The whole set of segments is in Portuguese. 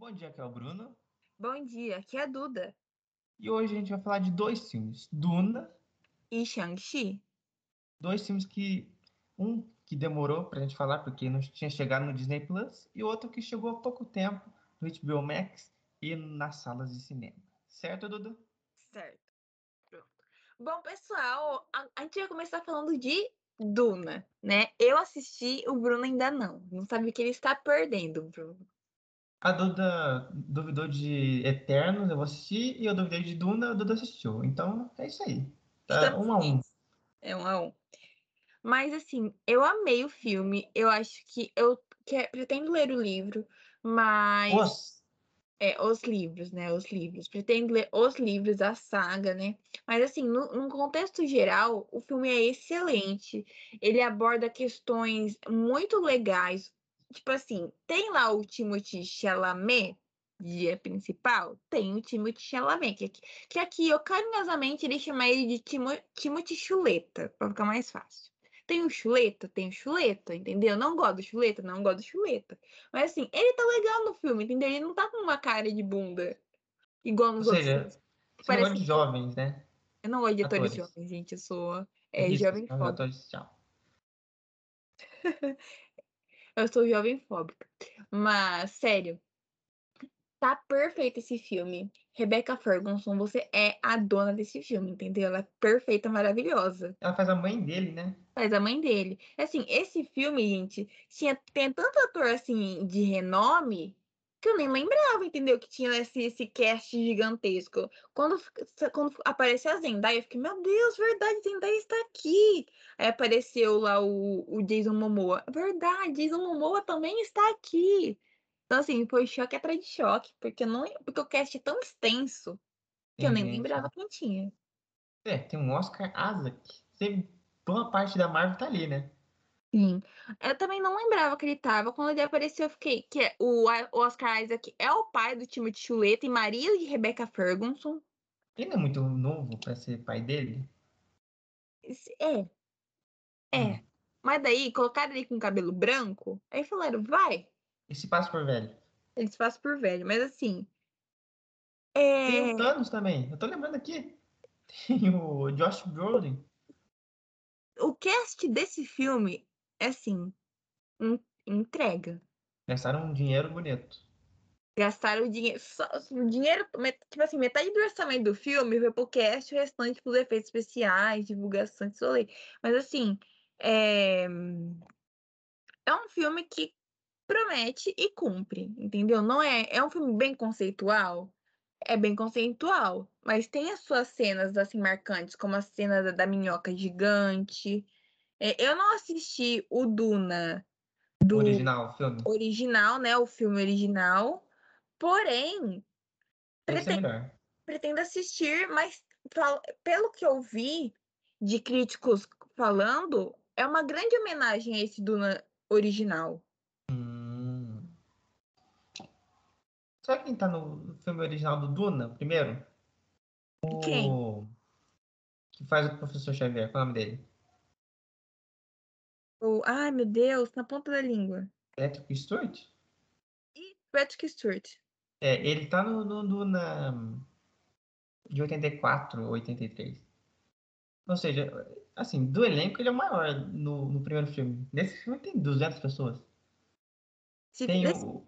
Bom dia, aqui é o Bruno. Bom dia, aqui é a Duda. E hoje a gente vai falar de dois filmes: Duna. E Shang-Chi. Dois filmes que. Um que demorou pra gente falar porque não tinha chegado no Disney Plus, e outro que chegou há pouco tempo no HBO Max e nas salas de cinema. Certo, Duda? Certo. Pronto. Bom, pessoal, a, a gente vai começar falando de Duna, né? Eu assisti, o Bruno ainda não. Não sabe o que ele está perdendo, Bruno. A Duda duvidou de Eternos, eu vou assistir, e eu duvidei de Duna, a Duda assistiu. Então, é isso aí. Tá Estamos um a um. É um a um. Mas, assim, eu amei o filme. Eu acho que eu que, pretendo ler o livro, mas. Os, É, os livros, né? Os livros. Pretendo ler os livros, a saga, né? Mas, assim, no, num contexto geral, o filme é excelente. Ele aborda questões muito legais. Tipo assim, tem lá o Timothée Chalamet, de principal? Tem o Timothée Chalamet, que, aqui- que aqui eu carinhosamente iria chamar ele de Timo, Timothée Chuleta, pra ficar mais fácil. Tem o Chuleta? Tem o Chuleta, entendeu? Não gosto do Chuleta? Não gosto do Chuleta. Mas assim, ele tá legal no filme, entendeu? Ele não tá com uma cara de bunda. Igual ou nos outros seja, filmes. Parece que- jovens, né? Eu não gosto de atores atores. jovens, gente. Eu sou é, Isso, jovem fóbica. atores, tchau. Eu sou jovem fóbica. Mas, sério, tá perfeito esse filme. Rebecca Ferguson, você é a dona desse filme, entendeu? Ela é perfeita, maravilhosa. Ela faz a mãe dele, né? Faz a mãe dele. Assim, esse filme, gente, tinha, tem tanto ator assim de renome que eu nem lembrava, entendeu? Que tinha esse, esse cast gigantesco. Quando, quando apareceu a Zendaya, eu fiquei, meu Deus, verdade, Zendaya está aqui. Aí apareceu lá o, o Jason Momoa. Verdade, Jason Momoa também está aqui. Então, assim, foi choque atrás de choque, porque, não, porque o cast é tão extenso que eu nem gente- lembrava quem tinha. É, tem um Oscar Isaac. Sempre, boa parte da Marvel tá ali, né? Sim. Eu também não lembrava que ele tava. Quando ele apareceu, eu fiquei. Que é- o Oscar Isaac é o pai do time de Chuleta e marido de Rebecca Ferguson. Ele não é muito novo pra ser pai dele. É, é. Hum. Mas daí, colocaram ele com cabelo branco, aí falaram, vai. E se passa por velho. Eles fazem por velho. Mas assim. Tem É. o Thanos também. Eu tô lembrando aqui. Tem o Josh Brolin. O cast desse filme é assim. en- Entrega. Gastaram um dinheiro bonito. Gastaram o dinheiro. O dinheiro, tipo assim, metade do orçamento do filme foi pro cast, o restante pros efeitos especiais, divulgação de rolê. Mas assim, é... é um filme que promete e cumpre, entendeu? Não é, é um filme bem conceitual. É bem conceitual, mas tem as suas cenas assim marcantes, como a cena da, da minhoca gigante. É, eu não assisti o Duna do original, filme. original, né? O filme original. Porém, pretendo, pretendo assistir, mas pelo que eu vi de críticos falando, é uma grande homenagem a esse Duna original. Hum. Sabe quem tá no filme original do Duna, primeiro? Quem? O que faz o professor Xavier, qual é o nome dele? O, ai, meu Deus, na ponta da língua. Patrick Stewart? E Patrick Stewart. É, ele tá no, no Duna de 84 ou 83. Ou seja, assim, do elenco ele é o maior no, no primeiro filme. Nesse filme tem 200 pessoas. Se- Tem nesse, o,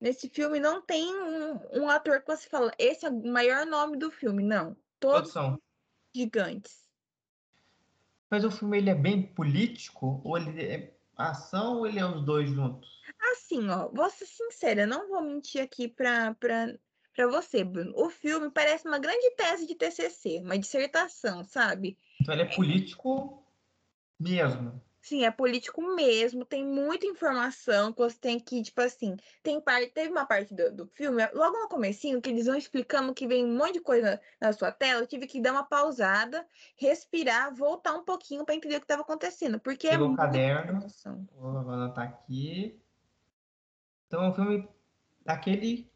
nesse filme não tem um, um ator que você fala, esse é o maior nome do filme. Não. Todos produção. gigantes. Mas o filme ele é bem político? Ou ele é ação ou ele é os dois juntos? Assim, ó, vou ser sincera, não vou mentir aqui pra, pra, pra você, Bruno. O filme parece uma grande tese de TCC, uma dissertação, sabe? Então ele é político mesmo. Sim, é político mesmo, tem muita informação que você tem que, tipo assim, tem parte, teve uma parte do, do filme, logo no comecinho, que eles vão explicando que vem um monte de coisa na sua tela, eu tive que dar uma pausada, respirar, voltar um pouquinho pra entender o que estava acontecendo, porque é Pegou o muita caderno. Vou anotar aqui. Então é um filme daquele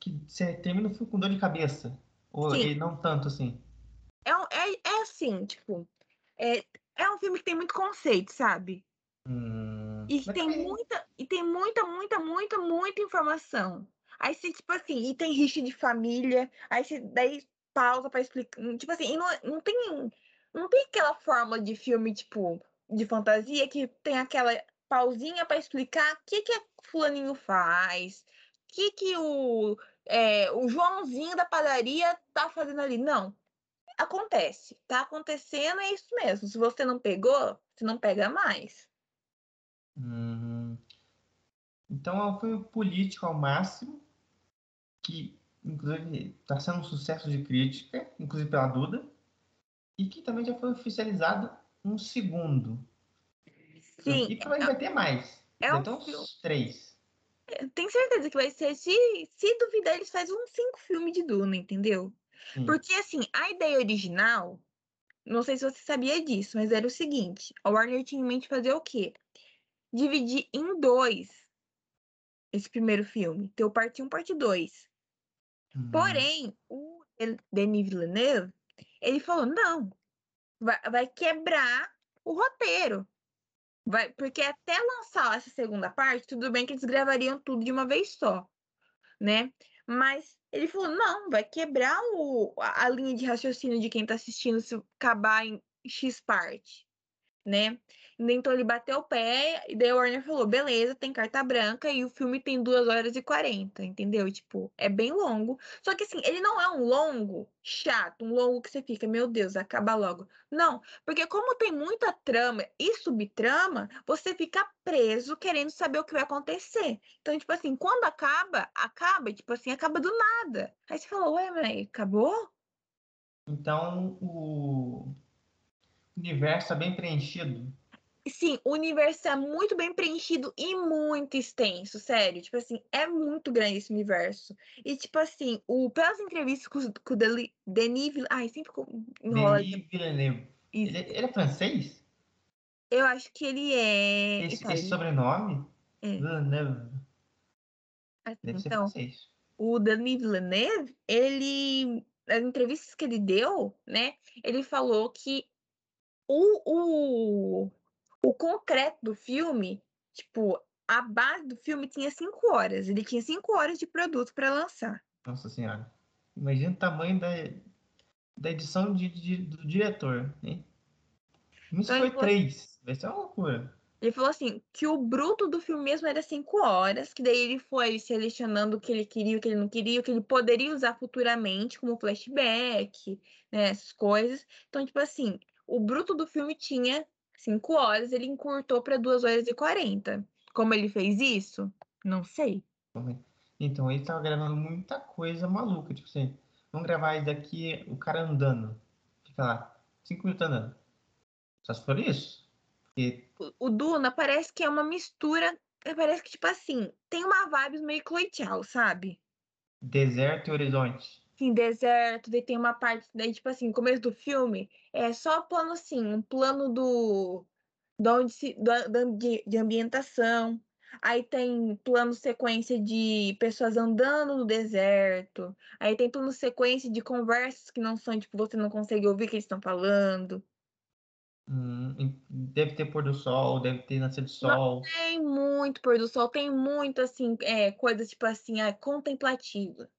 que você termina o filme com dor de cabeça. Ou não tanto assim. É, é, é assim, tipo, é, é um filme que tem muito conceito, sabe? Hum, E tem também- muita, e tem muita, muita, muita, muita informação. Aí você, tipo assim, e tem rixa de família, aí você daí pausa pra explicar. Tipo assim, não, não tem. Não tem aquela forma de filme, tipo, de fantasia que tem aquela pausinha para explicar o que, que a fulaninho faz, o que, que o, é, o Joãozinho da padaria tá fazendo ali. Não. Acontece. Tá acontecendo, é isso mesmo. Se você não pegou, você não pega mais. Uhum. Então é um filme político ao máximo, que inclusive está sendo um sucesso de crítica, inclusive pela Duda, e que também já foi oficializado um segundo. Sim. E provavelmente vai ter mais. É um uns filme- três. Tenho certeza que vai ser. Se, se duvidar, eles fazem uns cinco filmes de Duna, entendeu? Sim. Porque, assim, a ideia original, não sei se você sabia disso, mas era o seguinte: a Warner tinha em mente fazer o quê? Dividir em dois esse primeiro filme. Ter o parte 1 parte 2. Hum. Porém, o Denis Villeneuve, ele falou: não, vai, vai quebrar o roteiro. Vai, porque até lançar essa segunda parte, tudo bem que eles gravariam tudo de uma vez só, né? Mas ele falou: não, vai quebrar o, a, linha de raciocínio de quem tá assistindo se acabar em X parte, né? Então ele bateu o pé e daí o Warner falou: beleza, tem carta branca e o filme tem 2 horas e 40, entendeu? Tipo, é bem longo. Só que assim, ele não é um longo chato, um longo que você fica, meu Deus, acaba logo. Não, porque como tem muita trama e subtrama, você fica preso querendo saber o que vai acontecer. Então, tipo assim, quando acaba, acaba, tipo assim, acaba do nada. Aí você fala, ué, mas acabou? Então o universo é bem preenchido. Sim, o universo é muito bem preenchido e muito extenso, sério. Tipo assim, é muito grande esse universo. E, tipo assim, o, pelas entrevistas com, com o Deli- Denis Villeneuve... Ai, sempre enrola. Denis Villeneuve. Ele, ele é francês? Eu acho que ele é Esse, esse sobrenome? É. Villeneuve. Deve ser Então, francês. o Denis Villeneuve, ele, nas entrevistas que ele deu, né, ele falou que o, o, o concreto do filme, tipo, a base do filme tinha cinco horas. Ele tinha cinco horas de produto para lançar. Nossa senhora. Imagina o tamanho da, da edição de, de- do diretor. Hein? Isso Então, foi três. Vai ser uma loucura. Ele falou assim, que o bruto do filme mesmo era cinco horas, que daí ele foi selecionando o que ele queria, o que ele não queria, o que ele poderia usar futuramente, como flashback, né, essas coisas. Então, tipo assim, o bruto do filme tinha cinco horas, ele encurtou para duas horas e quarenta. Como ele fez isso? Não sei. Então ele tava gravando muita coisa maluca. Tipo assim, vamos gravar isso daqui, o cara andando. Fica lá, cinco minutos andando. Só se for isso. Porque O- O Duna parece que é uma mistura, parece que, tipo assim, tem uma vibe meio Zhao, sabe? deserto e horizonte. Assim, deserto, daí tem uma parte, daí, tipo assim, no começo do filme, é só plano assim, um plano do, de, onde se, do- de, de ambientação. Aí tem plano sequência de pessoas andando no deserto. Aí tem plano sequência de conversas que não são, tipo, você não consegue ouvir o que eles estão falando. Hum, deve ter pôr do sol, deve ter nascer do sol. Tem muito pôr do sol, tem muito, assim, é, coisa, tipo assim, é, contemplativa.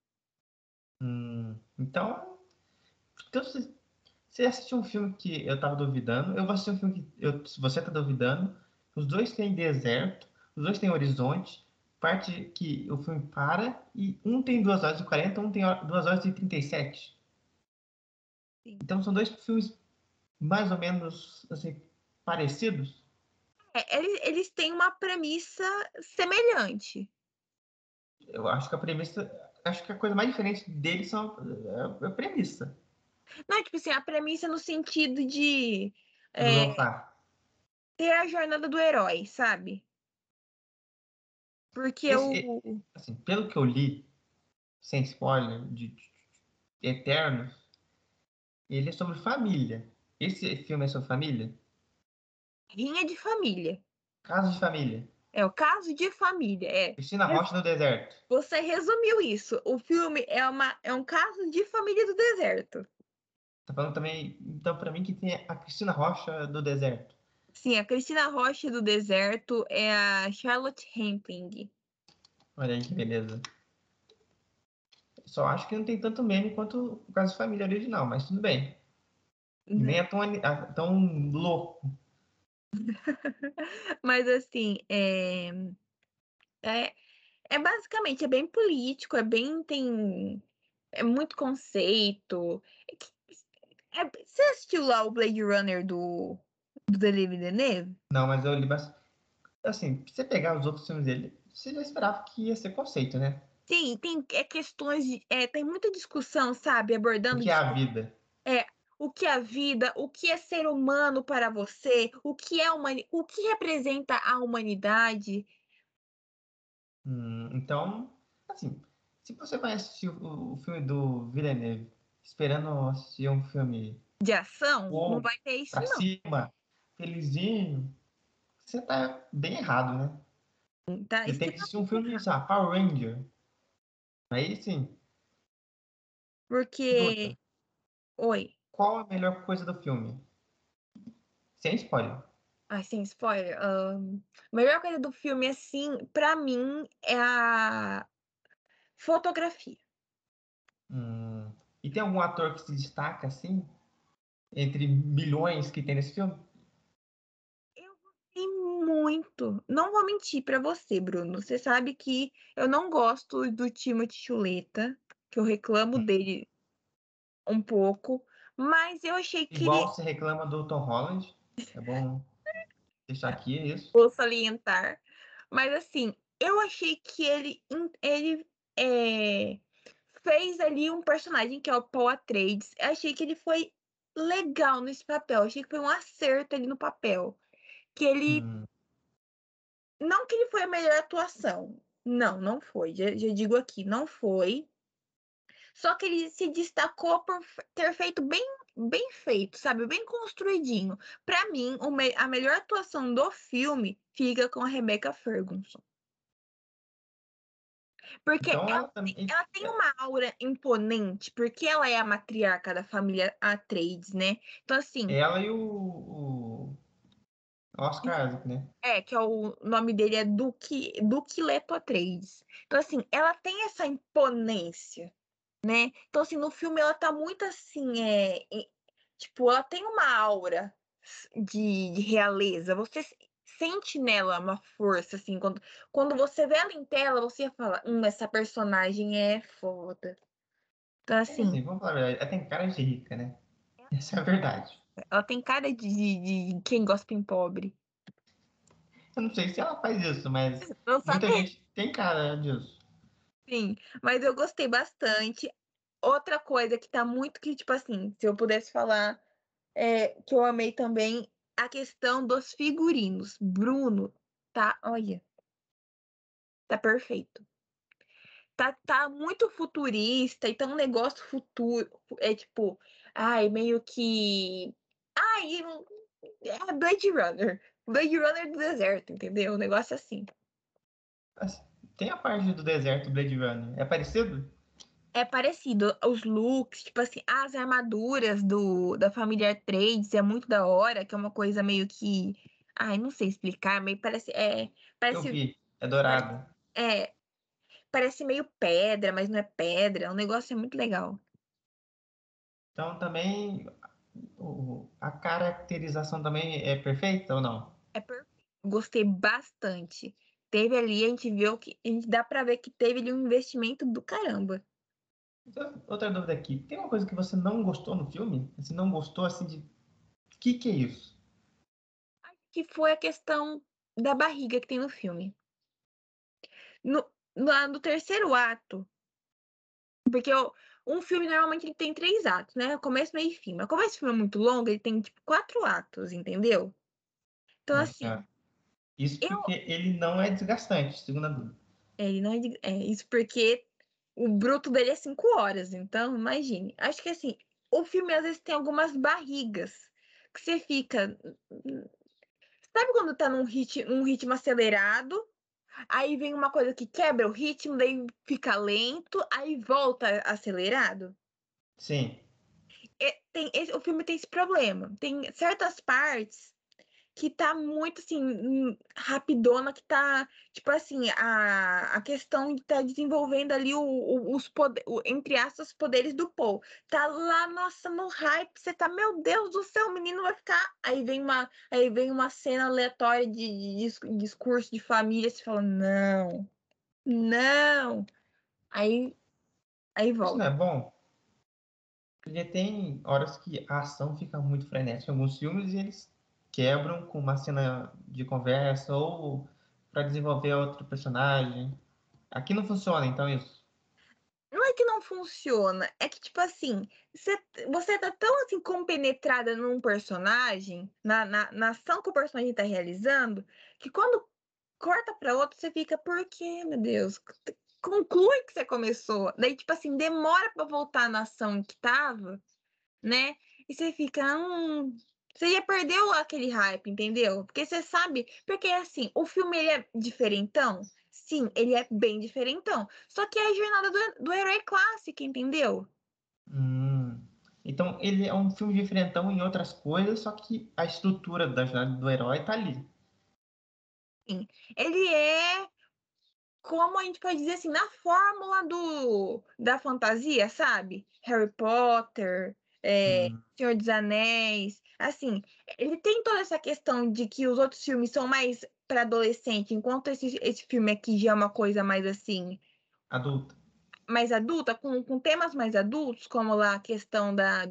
Hum, então, então se você assistiu um filme que eu tava duvidando, eu vou assistir um filme que eu, se você tá duvidando, os dois têm deserto, os dois têm horizonte, parte que o filme para, e um tem 2 horas e 40, um tem 2 horas e 37. Sim. Então são dois filmes mais ou menos assim, parecidos. É, eles, eles têm uma premissa semelhante. Eu acho que a premissa, acho que a coisa mais diferente deles são é a premissa. Não, tipo assim, a premissa no sentido de é, ter a jornada do herói, sabe? Porque Esse- o. assim, pelo que eu li, sem spoiler, de, de Eternos, ele é sobre família. Esse filme é sobre família? Rinha de família. Caso de família. É o caso de família. É. Cristina Rocha no deserto. Você resumiu isso. O filme é, uma, é um caso de família do deserto. Tá falando também, então, pra mim, que tem a Cristina Rocha do deserto. Sim, a Cristina Rocha do deserto é a Charlotte Rampling. Olha aí que beleza. Só acho que não tem tanto meme quanto o caso de família original, mas tudo bem. Uhum. Nem é tão, tão louco. mas assim, é... é é basicamente, é bem político, é bem tem é muito conceito. É, é, você assistiu lá o Blade Runner do, do Denis Villeneuve? Não, mas eu li bastante. Assim, se você pegar os outros filmes dele, você já esperava que ia ser conceito, né? Sim, tem é, questões, de, é, tem muita discussão, sabe? Abordando. O que é a vida? É, o que é a vida, o que é ser humano para você, o que é humani o que representa a humanidade. Hum, então, assim, se você vai assistir o, o filme do Villeneuve esperando assistir um filme de ação, bom, não vai ter isso pra não. cima, felizinho, você tá bem errado, né? Tá, você tem que assistir um filme, sabe, Power Ranger. Aí sim. Porque. Oi. Qual a melhor coisa do filme? Sem spoiler. Ah, sem spoiler. Um, a melhor coisa do filme, assim, pra mim, é a fotografia. Hum. E tem algum ator que se destaca, assim, entre milhões que tem nesse filme? Eu gostei muito. Não vou mentir pra você, Bruno. Você sabe que eu não gosto do Timothy Chuleta, que eu reclamo hum. dele um pouco, mas eu achei que Igual ele... você reclama do Tom Holland. É bom deixar aqui é isso. Vou salientar. Mas assim, eu achei que ele, ele é, fez ali um personagem que é o Paul Atreides. Eu achei que ele foi legal nesse papel. Eu achei que foi um acerto ali no papel. Que ele. Hum. Não que ele foi a melhor atuação. Não, não foi. Já, já digo aqui, não foi. Só que ele se destacou por ter feito bem bem feito, sabe? Bem construidinho. Para mim, a melhor atuação do filme fica com a Rebecca Ferguson. Porque então, ela, também... ela, tem uma aura imponente, porque ela é a matriarca da família Atreides, né? Então, assim. Ela e o, o Oscar Isaac, né? É, que é o nome dele é Duque, Duque Leto Atreides. Então, assim, ela tem essa imponência né? Então, assim, no filme ela tá muito assim, é, tipo, ela tem uma aura de, de realeza. Você sente nela uma força, assim, quando, quando você vê ela em tela, você fala, hum, essa personagem é foda. Então, assim. É, assim vamos falar a verdade, ela tem cara de rica, né? Essa é a verdade. Ela tem cara de, de, de quem gosta em pobre. Eu não sei se ela faz isso, mas muita gente tem cara disso. Sim, mas eu gostei bastante. Outra coisa que tá muito que, tipo assim, se eu pudesse falar, é, que eu amei também, a questão dos figurinos. Bruno, tá, olha, tá perfeito. Tá, tá muito futurista e tá um negócio futuro, é tipo, ai, meio que, ai, é Blade Runner. Blade Runner do deserto, entendeu? Um negócio assim. Tem a parte do deserto Blade Runner. É parecido? É parecido. Os looks, tipo assim, as armaduras do, da família Trades é muito da hora, que é uma coisa meio que. Ai, não sei explicar, meio parece. É, parece, Eu vi, é dourado. É. Parece meio pedra, mas não é pedra. O negócio é muito legal. Então também a caracterização também é perfeita ou não? É perfeito. Gostei bastante teve ali, a gente viu que a gente dá para ver que teve ali um investimento do caramba. Outra dúvida aqui, tem uma coisa que você não gostou no filme? Você não gostou assim de o que que é isso? Acho que foi a questão da barriga que tem no filme. No, no, no terceiro ato, porque eu, um filme normalmente ele tem três atos, né? Começo, meio e fim. Mas como esse filme é muito longo, ele tem tipo quatro atos, entendeu? Então, assim, é. Isso porque eu... ele não é desgastante, segundo a dúvida. É, ele não é, é isso porque o bruto dele é cinco horas, então imagine. Acho que assim, o filme às vezes tem algumas barrigas que você fica. Sabe quando tá num ritmo, num ritmo acelerado? Aí vem uma coisa que quebra o ritmo, daí fica lento, aí volta acelerado? Sim. É, tem, esse, o filme tem esse problema. Tem certas partes que tá muito assim, hum, rapidona, que tá, tipo assim, a, a questão de tá desenvolvendo ali o, o, os poderes, entre aspas, poderes do Paul. Tá lá, nossa, no hype, você tá, meu Deus do céu, o menino vai ficar. Aí vem uma, aí vem uma cena aleatória de, de, de discurso de família, você fala, não, não. Aí, aí volta. Isso não é bom? Porque tem horas que a ação fica muito frenética em alguns filmes e eles quebram com uma cena de conversa ou para desenvolver outro personagem. Aqui não funciona, então isso. Não é que não funciona, é que, tipo assim, você, você tá tão assim compenetrada num personagem, na, na, na ação que o personagem tá realizando, que quando corta pra outro, você fica, por quê, meu Deus? Conclui que você começou. Daí, tipo assim, demora pra voltar na ação que tava, né? E você fica, hum, você já perdeu aquele hype, entendeu? Porque você sabe, porque assim, o filme ele é diferentão? Sim, ele é bem diferentão. Só que é a jornada do, do herói clássico, entendeu? Hum. Então ele é um filme diferentão em outras coisas, só que a estrutura da jornada do herói tá ali. Sim. Ele é como a gente pode dizer assim, na fórmula do da fantasia, sabe? Harry Potter, é, hum. Senhor dos Anéis, assim, ele tem toda essa questão de que os outros filmes são mais para adolescente, enquanto esse, esse filme aqui já é uma coisa mais assim. Adulta. Mais adulta, com, com temas mais adultos, como lá a questão da,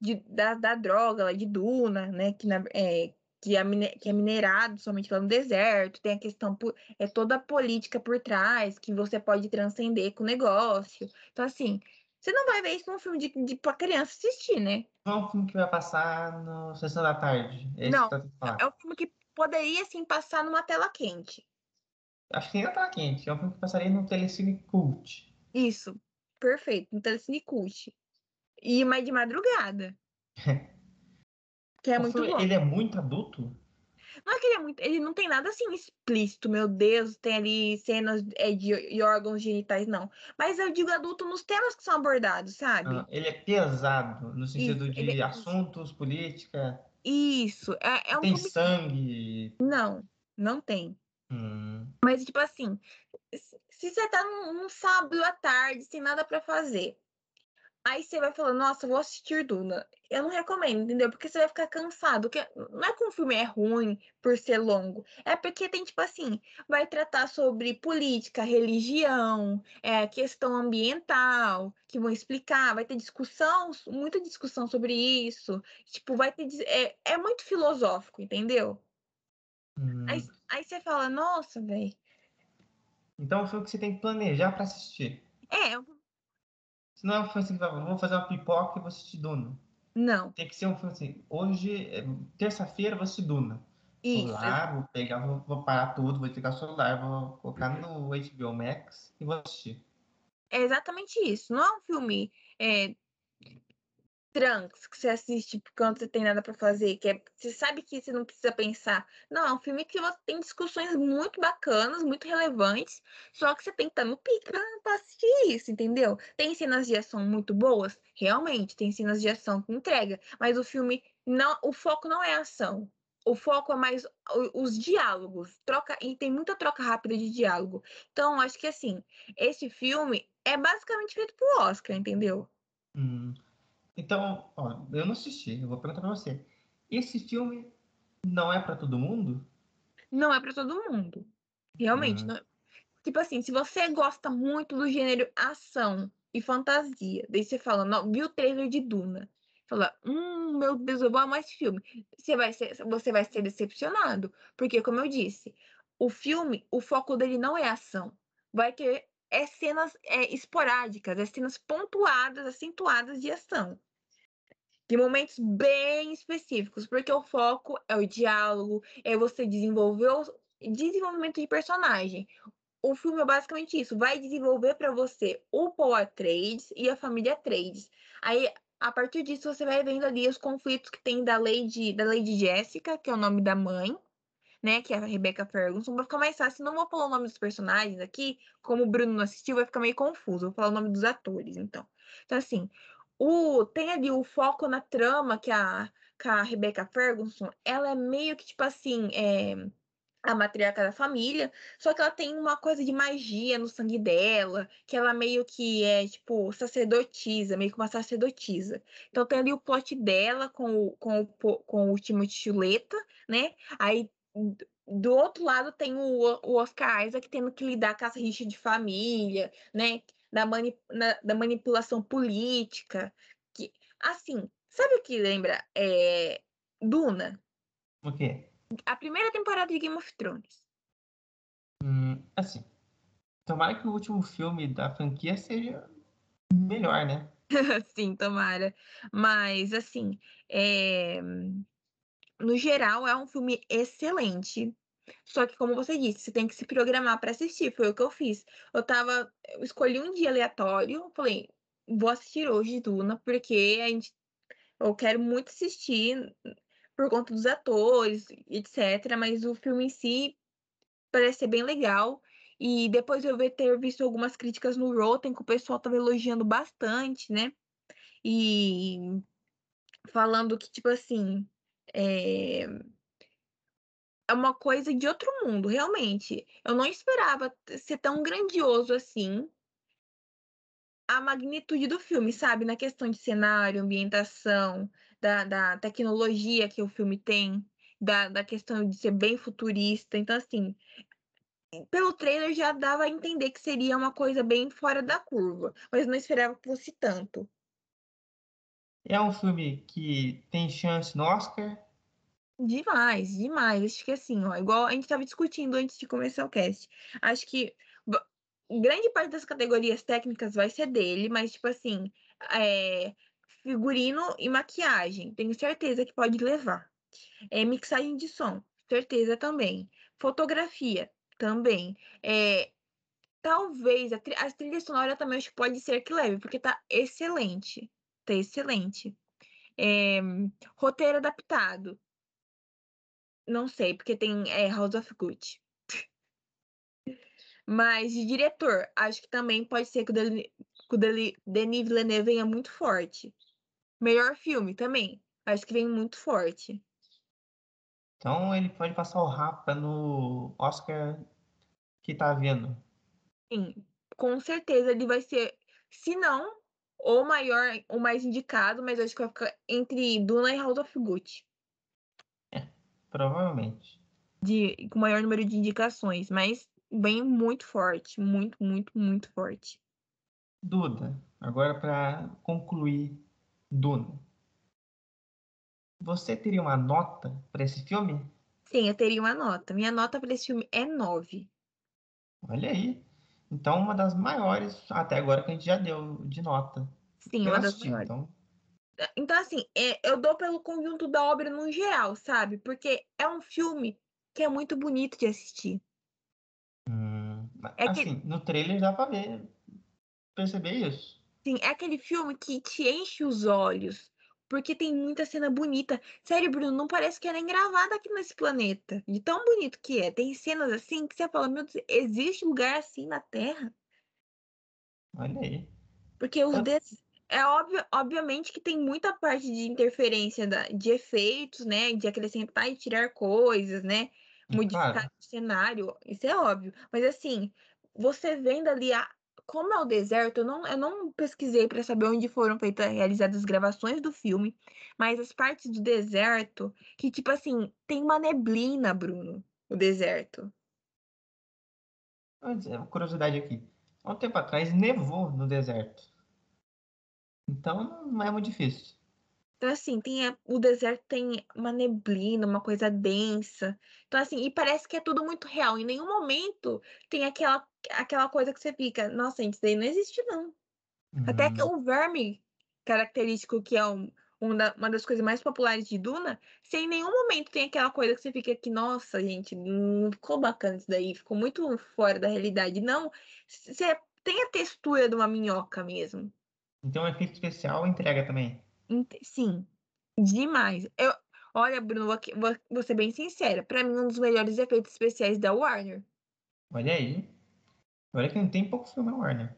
de, da, da droga, lá de Duna, né? Que, na, é, que, é, que é minerado somente lá no deserto, tem a questão, é toda a política por trás, que você pode transcender com o negócio. Então, assim, você não vai ver isso num filme de, de pra criança assistir, né? É um filme que vai passar no Sessão da Tarde. É não, é um filme que poderia, sim, passar numa tela quente. Acho que nem na tela quente. É um filme que passaria no Telecine Cult. Isso, perfeito. No Telecine Cult. E mais de madrugada. que é o muito filme, bom. Ele é muito adulto? Não é que ele é muito. Ele não tem nada assim explícito, meu Deus, tem ali cenas é, de, de órgãos genitais, não. Mas eu digo adulto nos temas que são abordados, sabe? Ah, ele é pesado, no sentido Isso, de é... assuntos, política. Isso. É, é um tem sangue. Não, não tem. Hum. Mas, tipo assim, se você tá num, num sábado à tarde, sem nada para fazer, Aí você vai falando, nossa, vou assistir Duna. Eu não recomendo, entendeu? Porque você vai ficar cansado. Que não é que um filme é ruim por ser longo. É porque tem, tipo assim, vai tratar sobre política, religião, é, questão ambiental, que vão explicar, vai ter discussão, muita discussão sobre isso. Tipo, vai ter. É, é muito filosófico, entendeu? Hum. Aí, aí você fala, nossa, velho. Então é um filme que você tem que planejar para assistir. É, se não é um filme assim, vou fazer uma pipoca e vou assistir Duna. Não. Tem que ser um filme assim, hoje, é, terça-feira, vou assistir Duna. Isso. Vou lá, vou pegar, vou, vou parar tudo, vou desligar o celular, vou colocar no HBO Max e vou assistir. É exatamente isso. Não é um filme é, Trunks, que você assiste quando você tem nada para fazer, que é, você sabe que você não precisa pensar. Não, é um filme que tem discussões muito bacanas, muito relevantes, só que você tem que estar no pique pra, assistir isso, entendeu? Tem cenas de ação muito boas, realmente, tem cenas de ação que entrega, mas o filme não, o foco não é a ação. O foco é mais os diálogos, troca e tem muita troca rápida de diálogo. Então, acho que assim, esse filme é basicamente feito pro Oscar, entendeu? Hum. Então, ó, eu não assisti, eu vou perguntar pra você. Esse filme não é para todo mundo? Não é para todo mundo. Realmente. Não... É. Tipo assim, se você gosta muito do gênero ação e fantasia, daí você fala, não, viu o trailer de Duna. Fala, hum, meu Deus, eu vou amar esse filme. Você vai ser, você vai ser decepcionado. Porque, como eu disse, o filme, o foco dele não é ação. Vai ter é cenas é, esporádicas, é cenas pontuadas, acentuadas de ação. De momentos bem específicos, porque o foco é o diálogo, é você desenvolver o desenvolvimento de personagem. O filme é basicamente isso, vai desenvolver para você o Paul Atreides e a família Atreides. Aí, a partir disso, você vai vendo ali os conflitos que tem da Lady, da Lady Jessica, que é o nome da mãe, né, que é a Rebecca Ferguson, vai ficar mais fácil. Não vou falar o nome dos personagens aqui, como o Bruno não assistiu, vai ficar meio confuso. Vou falar o nome dos atores, então. Então, assim, o, tem ali o foco na trama que a, com a Rebecca Ferguson, ela é meio que, tipo assim, é, a matriarca da família, só que ela tem uma coisa de magia no sangue dela, que ela meio que é, tipo, sacerdotisa, meio que uma sacerdotisa. Então tem ali o plot dela com o, com o, com o Chuleta, né? Aí do outro lado tem o, o Oscar Isaac tendo que lidar com as rixas de família, né? Da, mani, na, da manipulação política. Que, assim, sabe o que lembra? É, Duna. O quê? A primeira temporada de Game of Thrones. Hum, assim. Tomara que o último filme da franquia seja melhor, né? Sim, tomara. Mas, assim, é... no geral, é um filme excelente. Só que, como você disse, você tem que se programar para assistir. Foi o que eu fiz. Eu tava. Eu escolhi um dia aleatório, falei, vou assistir hoje Duna, porque a gente, eu quero muito assistir por conta dos atores, etc. Mas o filme em si parece ser bem legal. E depois eu ter visto algumas críticas no Rotten, que o pessoal tava elogiando bastante, né? E falando que, tipo assim, é é uma coisa de outro mundo, realmente. Eu não esperava ser tão grandioso assim a magnitude do filme, sabe? Na questão de cenário, ambientação, da, da tecnologia que o filme tem, da, da questão de ser bem futurista. Então, assim, pelo trailer já dava a entender que seria uma coisa bem fora da curva, mas não esperava que fosse tanto. É um filme que tem chance no Oscar, Demais, demais. Acho que assim, ó, igual a gente estava discutindo antes de começar o cast. Acho que grande parte das categorias técnicas vai ser dele, mas, tipo assim, é, figurino e maquiagem, tenho certeza que pode levar. É, mixagem de som, certeza também. Fotografia, também. É, talvez a, tri a trilha sonora também acho que pode ser que leve, porque tá excelente. Tá excelente. É, roteiro adaptado não sei, porque tem é, House of Gucci. Mas de diretor, acho que também pode ser que o, Denis, que o Denis Villeneuve venha muito forte. Melhor filme também, acho que vem muito forte. Então ele pode passar o Rapa no Oscar que tá vindo. Sim, com certeza ele vai ser, se não, o maior, o mais indicado, mas acho que vai ficar entre Duna e House of Gucci. Provavelmente. De, com maior número de indicações, mas bem muito forte. Muito, muito, muito forte. Duda, agora para concluir Duna. Você teria uma nota para esse filme? Sim, eu teria uma nota. Minha nota para esse filme é 9. Olha aí. Então, uma das maiores até agora que a gente já deu de nota. Sim, uma das maiores. Então, então, assim, é, eu dou pelo conjunto da obra no geral, sabe? Porque é um filme que é muito bonito de assistir. Hum, é assim, que... no trailer dá pra ver, perceber isso. Sim, é aquele filme que te enche os olhos, porque tem muita cena bonita. Sério, Bruno, não parece que é nem gravada aqui nesse planeta. De tão bonito que é. Tem cenas assim que você fala, meu Deus, existe lugar assim na Terra? Olha aí. Porque os, des é óbvio, obviamente que tem muita parte de interferência da, de efeitos, né? De acrescentar e tirar coisas, né? Modificar claro. o cenário, isso é óbvio. Mas assim, você vendo ali a, como é o deserto, eu não, eu não pesquisei para saber onde foram feitas, realizadas as gravações do filme, mas as partes do deserto, que tipo assim, tem uma neblina, Bruno, o deserto. Uma curiosidade aqui. Há um tempo atrás nevou no deserto. Então não é muito difícil. Então, assim, tem a, o deserto tem uma neblina, uma coisa densa. Então, assim, e parece que é tudo muito real. Em nenhum momento tem aquela, aquela coisa que você fica, nossa, isso daí não existe, não. Até que o verme característico, que é um, um da, uma das coisas mais populares de Duna, sem nenhum momento tem aquela coisa que você fica aqui, nossa, gente, não ficou bacana isso daí, ficou muito fora da realidade. Não, você tem a textura de uma minhoca mesmo. Então, efeito especial entrega também. Sim, demais. Eu, olha, Bruno, vou, vou ser bem sincera. Para mim, um dos melhores efeitos especiais da Warner. Olha aí. Olha que não tem pouco filme na Warner.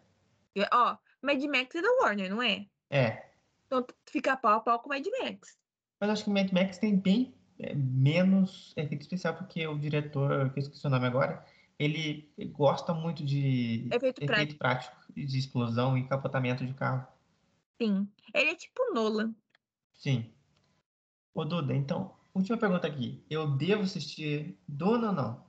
Ó, Mad Max é da Warner, não é? É. Então fica pau a pau com Mad Max. Mas acho que o Mad Max tem bem é, menos efeito especial, porque o diretor, que eu esqueci o nome agora, ele gosta muito de Efeito efeito prático, de explosão e capotamento de carro. Sim. Ele é tipo Nolan. Sim. Ô, Duda, então, última pergunta aqui. Eu devo assistir Duna ou não?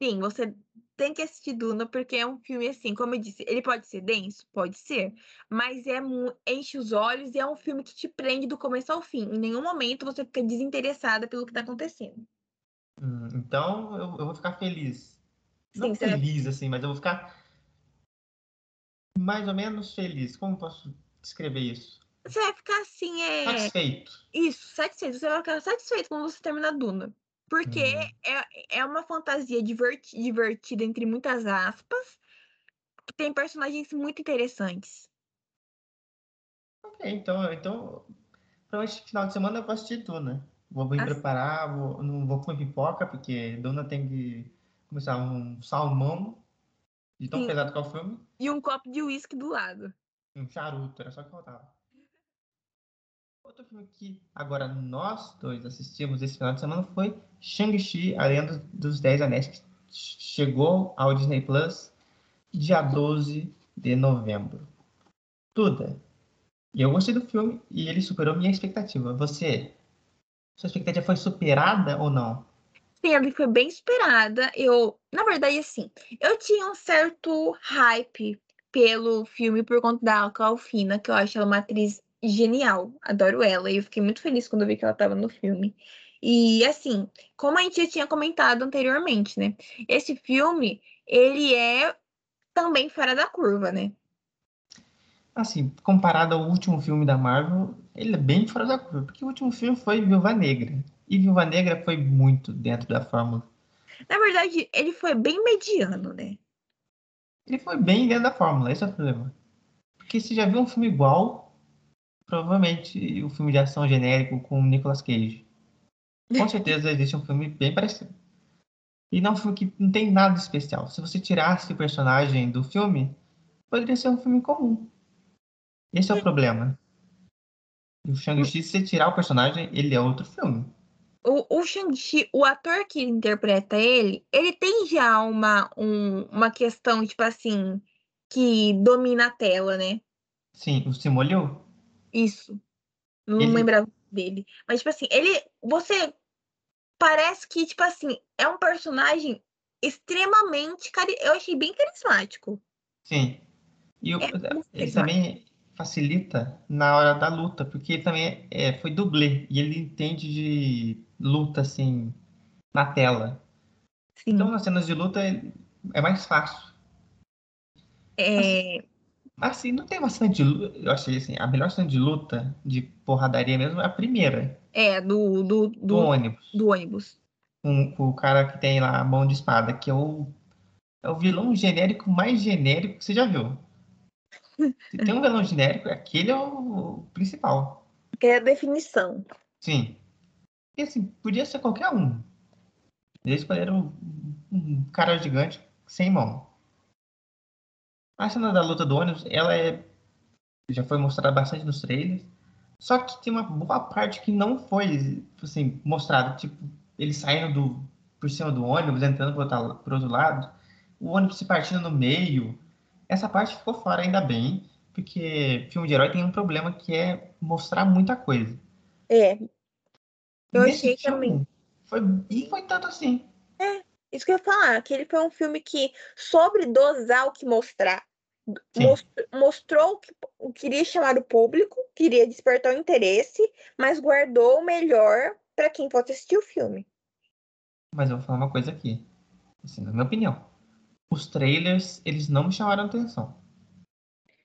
Sim, você tem que assistir Duna, porque é um filme assim, como eu disse, ele pode ser denso? Pode ser. Mas é enche os olhos e é um filme que te prende do começo ao fim. Em nenhum momento você fica desinteressada pelo que tá acontecendo. Hum, então, eu, eu, vou ficar feliz. Não feliz, assim, mas eu vou ficar mais ou menos feliz. Como posso descrever isso? Você vai ficar assim, é. Satisfeito. Isso, satisfeito. Você vai ficar satisfeito quando você terminar Duna. Porque Hum. é, é uma fantasia diverti- divertida, entre muitas aspas, que tem personagens muito interessantes. Ok, então, então provavelmente final de semana eu vou assistir Duna. Vou me Ah. preparar, vou, não vou comer pipoca, porque Duna tem que começar um salmão, de tão Sim. pesado que é o filme, E um copo de uísque do lado. e um charuto, era só o que faltava. Outro filme que agora nós dois assistimos esse final de semana foi Shang-Chi, a Lenda dos Dez Anéis, que chegou ao Disney Plus dia 12 de novembro. Duda, eu gostei do filme e ele superou minha expectativa. Você, sua expectativa foi superada ou não? Ela foi bem esperada. Eu, na verdade, assim, eu tinha um certo hype pelo filme por conta da Alcalfina, que eu acho ela uma atriz genial. Adoro ela. E eu fiquei muito feliz quando eu vi que ela estava no filme. E assim, como a gente já tinha comentado anteriormente, né? Esse filme, ele é também fora da curva, né? Assim, comparado ao último filme da Marvel, ele é bem fora da curva, porque o último filme foi Viúva Negra. E Viúva Negra foi muito dentro da fórmula. Na verdade, ele foi bem mediano, né? Ele foi bem dentro da fórmula, esse é o problema. Porque se já viu um filme igual, provavelmente o filme de ação genérico com o Nicolas Cage. Com certeza existe um filme bem parecido. E não é um filme que não tem nada especial. Se você tirasse o personagem do filme, poderia ser um filme comum. Esse é o problema. E o Shang-Chi, se você tirar o personagem, ele é outro filme. O, o Shang-Chi, o ator que interpreta ele, ele tem já uma, um- uma questão, tipo assim, que domina a tela, né? Sim, o Simu Liu, Isso. Não Ele- lembrava dele. Mas, tipo assim, ele. Você. Parece que, tipo assim, é um personagem extremamente. cari- Eu achei bem carismático. sim. E o- É muito ele também facilita na hora da luta, porque ele também é, foi dublê e ele entende de luta, assim, na tela. Sim. Então, nas cenas de luta, é- é mais fácil. É, Mas, assim, não tem uma cena de luta. Eu achei, assim, a melhor cena de luta, de porradaria mesmo, é a primeira, é do, do, do do, ônibus. do ônibus. O cara que tem lá a mão de espada, que é o, é o vilão genérico mais genérico que você já viu. Se tem um vilão genérico, aquele é o, principal. Que é a definição. Sim. E assim, podia ser qualquer um. Eles escolheram um, cara gigante sem mão. A cena da luta do ônibus, ela é. Já foi mostrada bastante nos trailers. Só que tem uma boa parte que não foi assim, mostrada. Tipo, eles saindo do, por cima do ônibus, entrando por outro, por outro lado. O ônibus se partindo no meio. Essa parte ficou fora ainda bem. Porque filme de herói tem um problema que é mostrar muita coisa. É. Eu Nesse achei também. Foi, e foi tanto assim. Isso que eu ia falar, que ele foi um filme que soube dosar o que mostrar. Sim. Mos- mostrou o que o queria chamar o público, queria despertar o interesse, mas guardou o melhor para quem fosse assistir o filme. Mas eu vou falar uma coisa aqui. Assim, na minha opinião. Os trailers, eles não me chamaram atenção.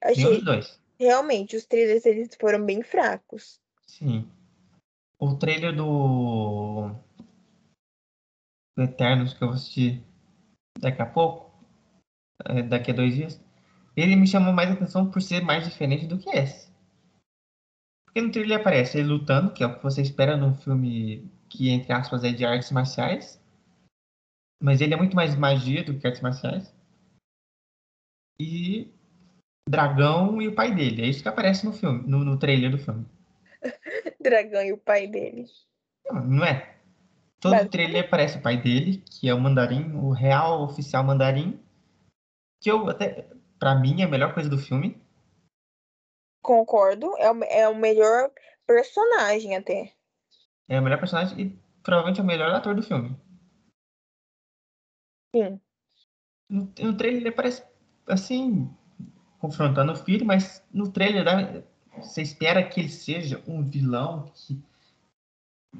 Achei dos dois. realmente os trailers eles foram bem fracos. Sim. O trailer do. do Eternos que eu vou assistir daqui a pouco, é, daqui a dois dias, ele me chamou mais atenção por ser mais diferente do que esse. Porque no trailer aparece ele lutando, que é o que você espera num filme que, entre aspas, é de artes marciais. Mas ele é muito mais magia do que artes marciais. E dragão e o pai dele. É isso que aparece no filme, no, no trailer do filme. Dragão e o pai dele. Não, não é. Todo Mas- trailer aparece o pai dele, que é o mandarim, o real oficial mandarim. Que eu até. Pra mim é a melhor coisa do filme. Concordo. É o, é o melhor personagem até. É o melhor personagem e provavelmente é o melhor ator do filme. Sim. No, no trailer ele aparece assim, confrontando o filho, mas no trailer dá- você espera que ele seja um vilão que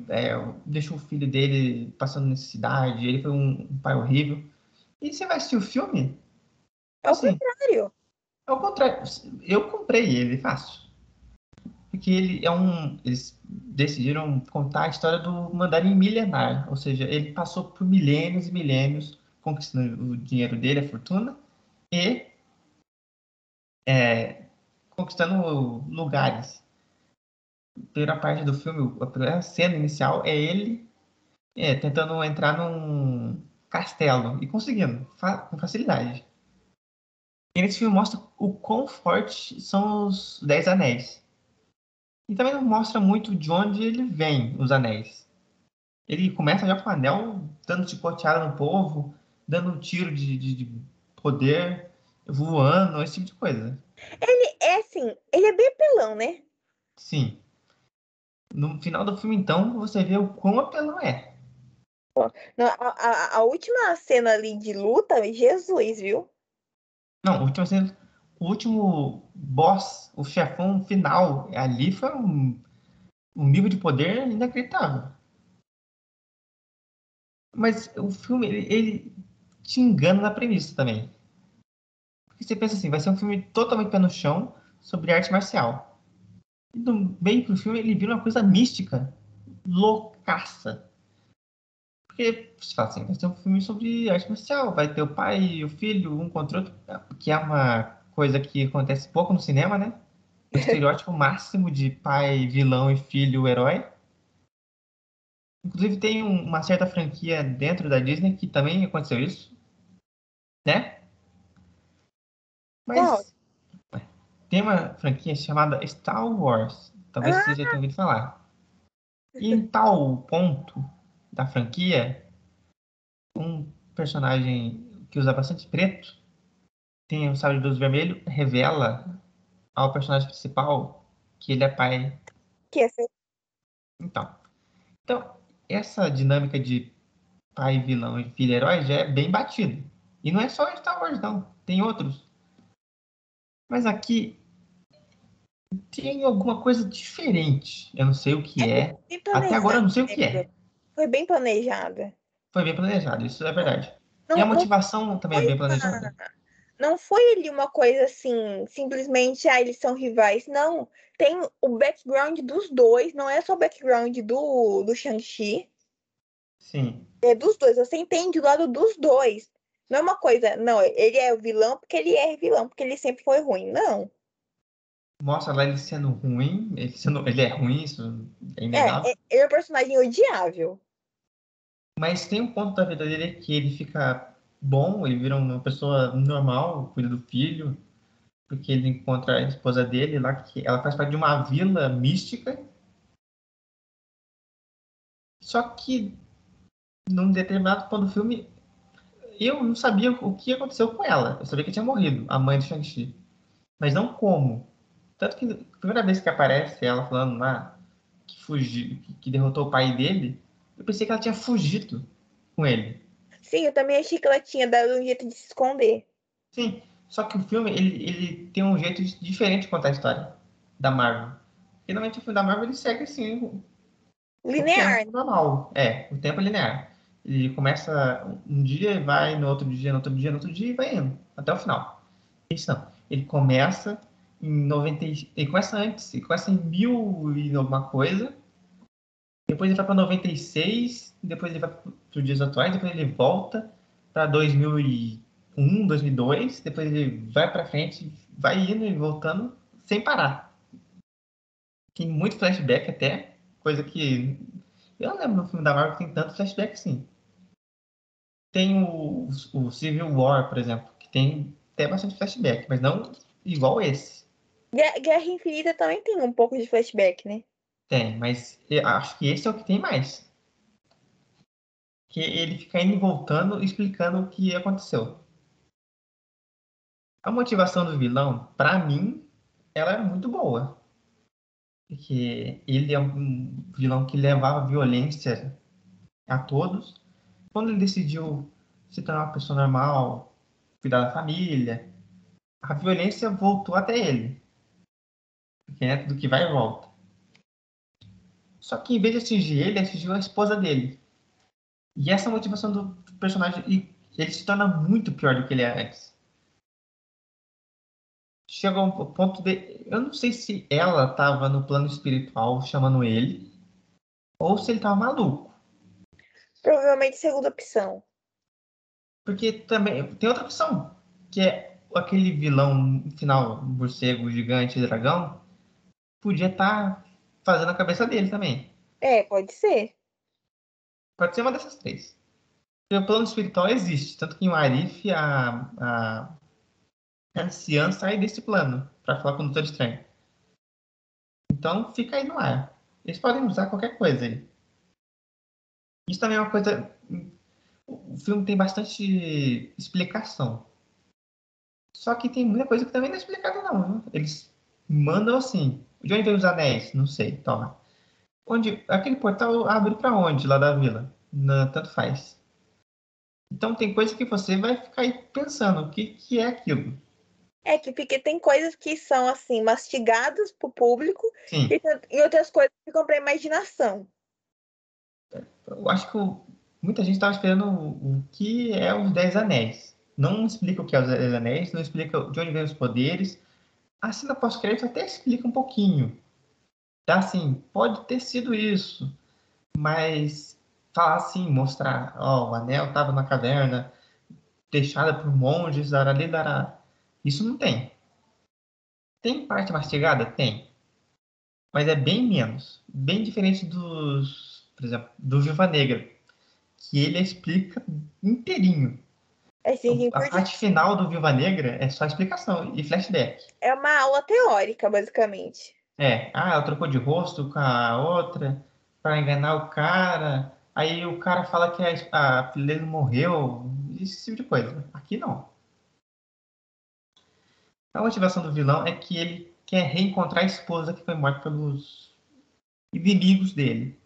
é, deixou o filho dele passando necessidade, ele foi um, um pai horrível. E você vai assistir o filme? É o Assim, contrário. ao contrário, eu comprei ele fácil. Porque ele é um. Eles decidiram contar a história do mandarim milenar. Ou seja, ele passou por milênios e milênios conquistando o dinheiro dele, a fortuna, e é, conquistando lugares. A primeira parte do filme, a cena inicial é ele é, tentando entrar num castelo e conseguindo, fa- com facilidade. E nesse filme mostra o quão fortes são os Dez Anéis. E também não mostra muito de onde ele vem, os anéis. Ele começa já com o anel, dando chicoteada no povo, dando um tiro de, de- de poder, voando, esse tipo de coisa. É assim, ele é bem apelão, né? Sim. No final do filme, então, você vê o quão apelão é. Não, A, a, a última cena ali de luta, Jesus, viu? Não, o último, cena- o último boss, o chefão final, ali foi um, um nível de poder inacreditável. Mas o filme, ele, ele te engana na premissa também. Porque você pensa assim, vai ser um filme totalmente pé no chão sobre arte marcial. E no meio do filme ele vira uma coisa mística, loucaça. Porque você fala assim, vai ser um filme sobre arte marcial, vai ter o pai e o filho, um contra o outro, que é uma coisa que acontece pouco no cinema, né? O estereótipo máximo de pai, vilão e filho, herói. Inclusive tem um- uma certa franquia dentro da Disney que também aconteceu isso, né? Mas tem uma franquia chamada Star Wars. Talvez você já tenha ouvido falar. E em tal ponto da franquia, um personagem que usa bastante preto, tem o sabre de luz vermelho, revela ao personagem principal que ele é pai Que é essa- Então, então essa dinâmica de pai vilão e filho herói já é bem batida. E não é só em Star Wars, não. Tem outros. Mas aqui tem alguma coisa diferente. Eu não sei o que é. bem Até agora eu não sei o que é. né? Foi bem planejada. Foi bem planejado, isso é verdade. Não, E a não motivação também é bem planejada. Não foi ali uma coisa assim, simplesmente, ah, eles são rivais. Não. Tem o background dos dois, não é só o background do, do Shang-Chi, Sim. é dos dois. Você entende o lado dos dois. Não é uma coisa, não, ele é o vilão porque ele é vilão, porque ele sempre foi ruim. Não. Mostra lá ele sendo ruim. Ele, sendo, ele é ruim, isso é É, inegável. é- ele é um personagem odiável. Mas tem um ponto da vida dele que ele fica bom, ele vira uma pessoa normal, cuida do filho, porque ele encontra a esposa dele lá, que ela faz parte de uma vila mística. Só que, num determinado ponto do filme, eu não sabia o que aconteceu com ela. Eu sabia que tinha morrido, a mãe do Shang-Chi. Mas não como. Tanto que, a primeira vez que aparece ela falando lá que fugiu, que derrotou o pai dele, eu pensei que ela tinha fugido com ele. Sim, eu também achei que ela tinha dado um jeito de se esconder. Sim, só que o filme ele, ele tem um jeito diferente de contar a história da Marvel. Finalmente o filme da Marvel ele segue assim Linear. normal. É, o tempo é linear. Ele começa um dia e vai no outro dia, no outro dia, no outro dia e vai indo até o final. Isso não. Ele começa em 90, e- ele começa antes, ele começa em mil e alguma coisa. Depois ele vai para 96, depois ele vai para os dias atuais, depois ele volta para 2001, 2002, depois ele vai para frente, vai indo e voltando sem parar. Tem muito flashback até, coisa que eu lembro no filme da Marvel que tem tanto flashback assim. Tem o, o Civil War, por exemplo, que tem até bastante flashback, mas não igual esse. Guerra Infinita também tem um pouco de flashback, né? Tem, mas acho que esse é o que tem mais. Que ele fica indo e voltando, explicando o que aconteceu. A motivação do vilão, para mim, ela é muito boa. Porque ele é um vilão que levava violência a todos. Quando ele decidiu se tornar uma pessoa normal, cuidar da família, a violência voltou até ele. Porque é tudo que vai e volta. Só que em vez de atingir ele, atingiu a esposa dele. E essa motivação do personagem, ele se torna muito pior do que ele é antes. Chega ao ponto de. Eu não sei se ela estava no plano espiritual chamando ele, ou se ele estava maluco. Provavelmente segunda opção. Porque também tem outra opção, que é aquele vilão final, morcego, gigante, dragão, podia estar tá fazendo a cabeça dele também. É, pode ser. Pode ser uma dessas três. O plano espiritual existe, tanto que em Arif a, a, a anciã sai desse plano para falar com o Doutor Estranho. Então fica aí no ar. Eles podem usar qualquer coisa aí. Isso também é uma coisa. O filme tem bastante explicação. Só que tem muita coisa que também não é explicada, não. Eles mandam assim. De onde vem os anéis? Não sei, toma. Onde, aquele portal abre para onde lá da vila? Não, tanto faz. Então tem coisa que você vai ficar aí pensando, o que, que é aquilo? É que porque tem coisas que são assim mastigadas pro público Sim. e, e outras coisas que ficam para imaginação. Eu acho que muita gente estava esperando o, o que é os Dez Anéis. Não explica o que é os Dez Anéis, não explica de onde vem os poderes, a cena pós-crédito até explica um pouquinho. Tá assim, pode ter sido isso, mas falar assim, mostrar, ó, o anel estava na caverna, deixada por monges, arali, dará. Isso não tem. Tem parte mastigada? Tem. Mas é bem menos. Bem diferente dos, por exemplo, do Viva Negra, que ele explica inteirinho. É sim, a parte final do Viva Negra é só explicação e flashback. É uma aula teórica, basicamente. É, ah, ela trocou de rosto com a outra para enganar o cara. Aí o cara fala que a, a filha dele morreu. Esse tipo de coisa. Aqui não. A motivação do vilão é que ele quer reencontrar a esposa que foi morta pelos inimigos dele.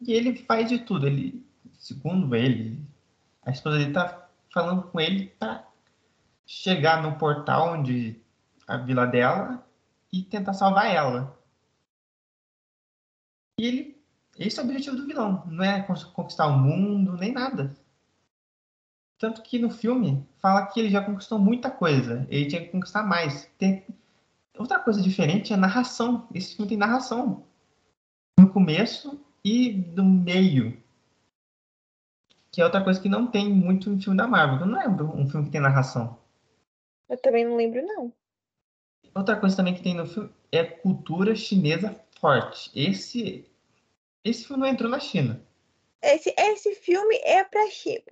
E ele faz de tudo. Ele, segundo ele, a esposa dele tá falando com ele para chegar no portal onde a vila dela e tentar salvar ela. E ele, esse é o objetivo do vilão, não é conquistar o mundo nem nada. Tanto que no filme fala que ele já conquistou muita coisa, ele tinha que conquistar mais. Tem... Outra coisa diferente é a narração. Esse filme tem narração no começo e no meio que é outra coisa que não tem muito em filme da Marvel. Eu não lembro um filme que tem narração. Eu também não lembro, não. Outra coisa também que tem no filme é cultura chinesa forte. Esse, esse filme não entrou na China. Esse, esse filme é para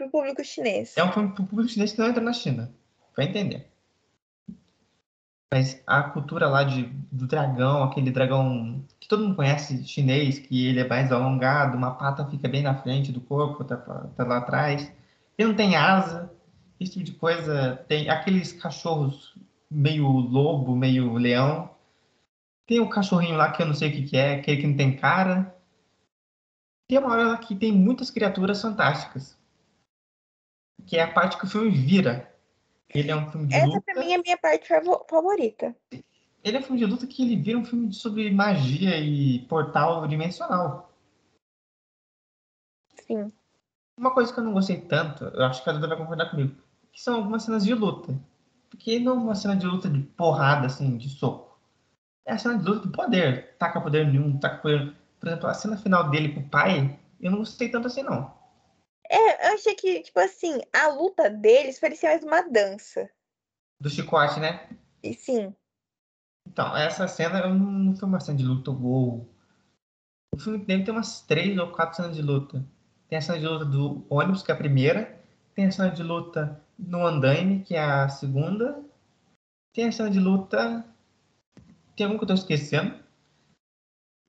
o público chinês. É um filme para o público chinês que não entra na China. Vai entender. Mas a cultura lá de, do dragão, aquele dragão que todo mundo conhece, chinês, que ele é mais alongado, uma pata fica bem na frente do corpo, tá, tá lá atrás. Ele não tem asa, esse tipo de coisa. Tem aqueles cachorros meio lobo, meio leão. Tem o um cachorrinho lá que eu não sei o que, que é, aquele que não tem cara. Tem uma hora lá que tem muitas criaturas fantásticas. Que é a parte que o filme vira. Ele é um filme de Essa luta. pra mim é a minha parte favorita. Ele é um filme de luta que ele vira um filme sobre magia e portal dimensional. Sim. Uma coisa que eu não gostei tanto, eu acho que a Duda vai concordar comigo, que são algumas cenas de luta. Porque não é uma cena de luta de porrada, assim, de soco. É a cena de luta de poder. Taca poder nenhum, taca poder. Por exemplo, a cena final dele com o pai, eu não gostei tanto assim, não. É, eu achei que, tipo assim, a luta deles parecia mais uma dança. Do chicote, né? E sim. Então, essa cena não foi uma cena de luta gol. O filme deve ter umas três ou quatro cenas de luta. Tem a cena de luta do ônibus, que é a primeira. Tem a cena de luta no andaime, que é a segunda. Tem a cena de luta. Tem algum que eu tô esquecendo.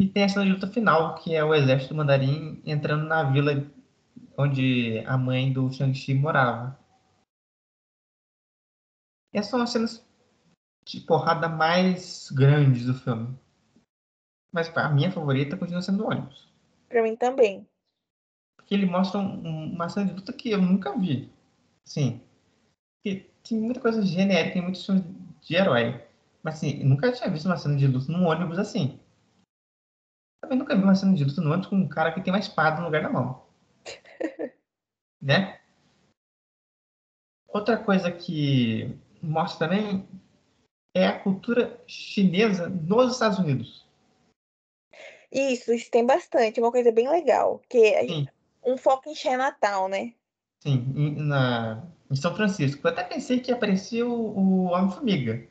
E tem a cena de luta final, que é o exército mandarim entrando na vila onde a mãe do Shang-Chi morava. E essas são as cenas de porrada mais grandes do filme. Mas a minha favorita continua sendo o ônibus. Pra mim também. Porque ele mostra um, uma cena de luta que eu nunca vi. Sim. Porque tem muita coisa genérica em muitos filmes de herói. Mas assim, eu nunca tinha visto uma cena de luta num ônibus assim. Também nunca vi uma cena de luta no ônibus com um cara que tem uma espada no lugar da mão. né? Outra coisa que mostra também é a cultura chinesa nos Estados Unidos. Isso, isso tem bastante, uma coisa bem legal, que Sim. um foco em Chinatown, né? Sim, em, na, em São Francisco. Eu até pensei que aparecia o, o Homem-Formiga